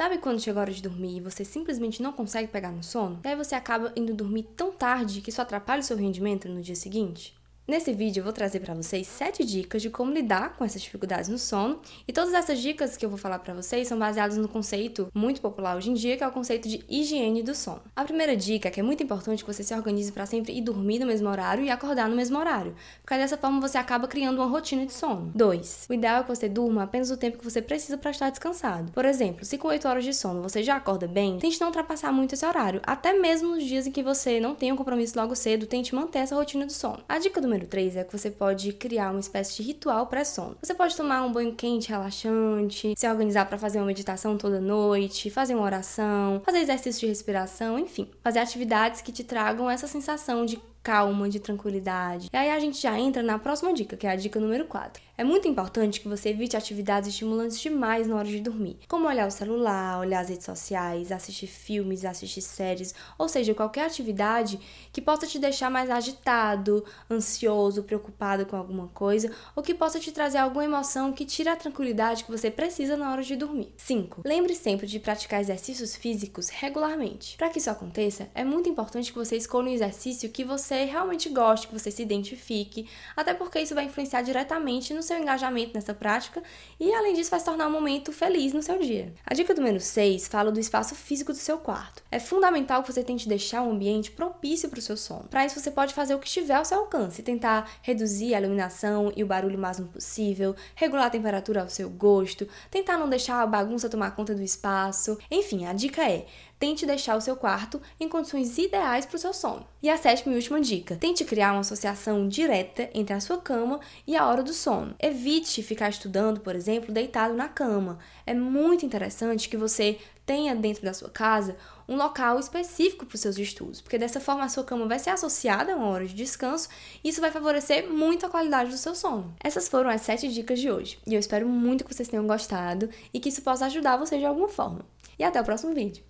Sabe quando chega a hora de dormir e você simplesmente não consegue pegar no sono? E aí você acaba indo dormir tão tarde que isso atrapalha o seu rendimento no dia seguinte? Nesse vídeo eu vou trazer para vocês 7 dicas de como lidar com essas dificuldades no sono, e todas essas dicas que eu vou falar para vocês são baseadas no conceito muito popular hoje em dia, que é o conceito de higiene do sono. A primeira dica é que é muito importante que você se organize para sempre ir dormir no mesmo horário e acordar no mesmo horário, porque dessa forma você acaba criando uma rotina de sono. 2. O ideal é que você durma apenas o tempo que você precisa para estar descansado. Por exemplo, se com 8 horas de sono você já acorda bem, tente não ultrapassar muito esse horário, até mesmo nos dias em que você não tem um compromisso logo cedo, tente manter essa rotina do sono. A dica número número 3 é que você pode criar uma espécie de ritual pré-sono. Você pode tomar um banho quente, relaxante, se organizar para fazer uma meditação toda noite, fazer uma oração, fazer exercício de respiração, enfim, fazer atividades que te tragam essa sensação de calma, de tranquilidade. E aí a gente já entra na próxima dica, que é a dica número 4. É muito importante que você evite atividades estimulantes demais na hora de dormir, como olhar o celular, olhar as redes sociais, assistir filmes, assistir séries, ou seja, qualquer atividade que possa te deixar mais agitado, ansioso, preocupado com alguma coisa, ou que possa te trazer alguma emoção que tire a tranquilidade que você precisa na hora de dormir. 5. Lembre sempre de praticar exercícios físicos regularmente. Para que isso aconteça, é muito importante que você escolha um exercício que você você realmente goste, que você se identifique, até porque isso vai influenciar diretamente no seu engajamento nessa prática e, além disso, vai se tornar um momento feliz no seu dia. A dica número 6 fala do espaço físico do seu quarto. É fundamental que você tente deixar um ambiente propício para o seu sono. Para isso, você pode fazer o que estiver ao seu alcance, tentar reduzir a iluminação e o barulho o máximo possível, regular a temperatura ao seu gosto, tentar não deixar a bagunça tomar conta do espaço. Enfim, a dica é tente deixar o seu quarto em condições ideais para o seu sono. E a sétima e última dica: tente criar uma associação direta entre a sua cama e a hora do sono. Evite ficar estudando, por exemplo, deitado na cama. É muito interessante que você tenha dentro da sua casa um local específico para os seus estudos, porque dessa forma a sua cama vai ser associada a uma hora de descanso e isso vai favorecer muito a qualidade do seu sono. Essas foram as sete dicas de hoje e eu espero muito que vocês tenham gostado e que isso possa ajudar você de alguma forma. E até o próximo vídeo!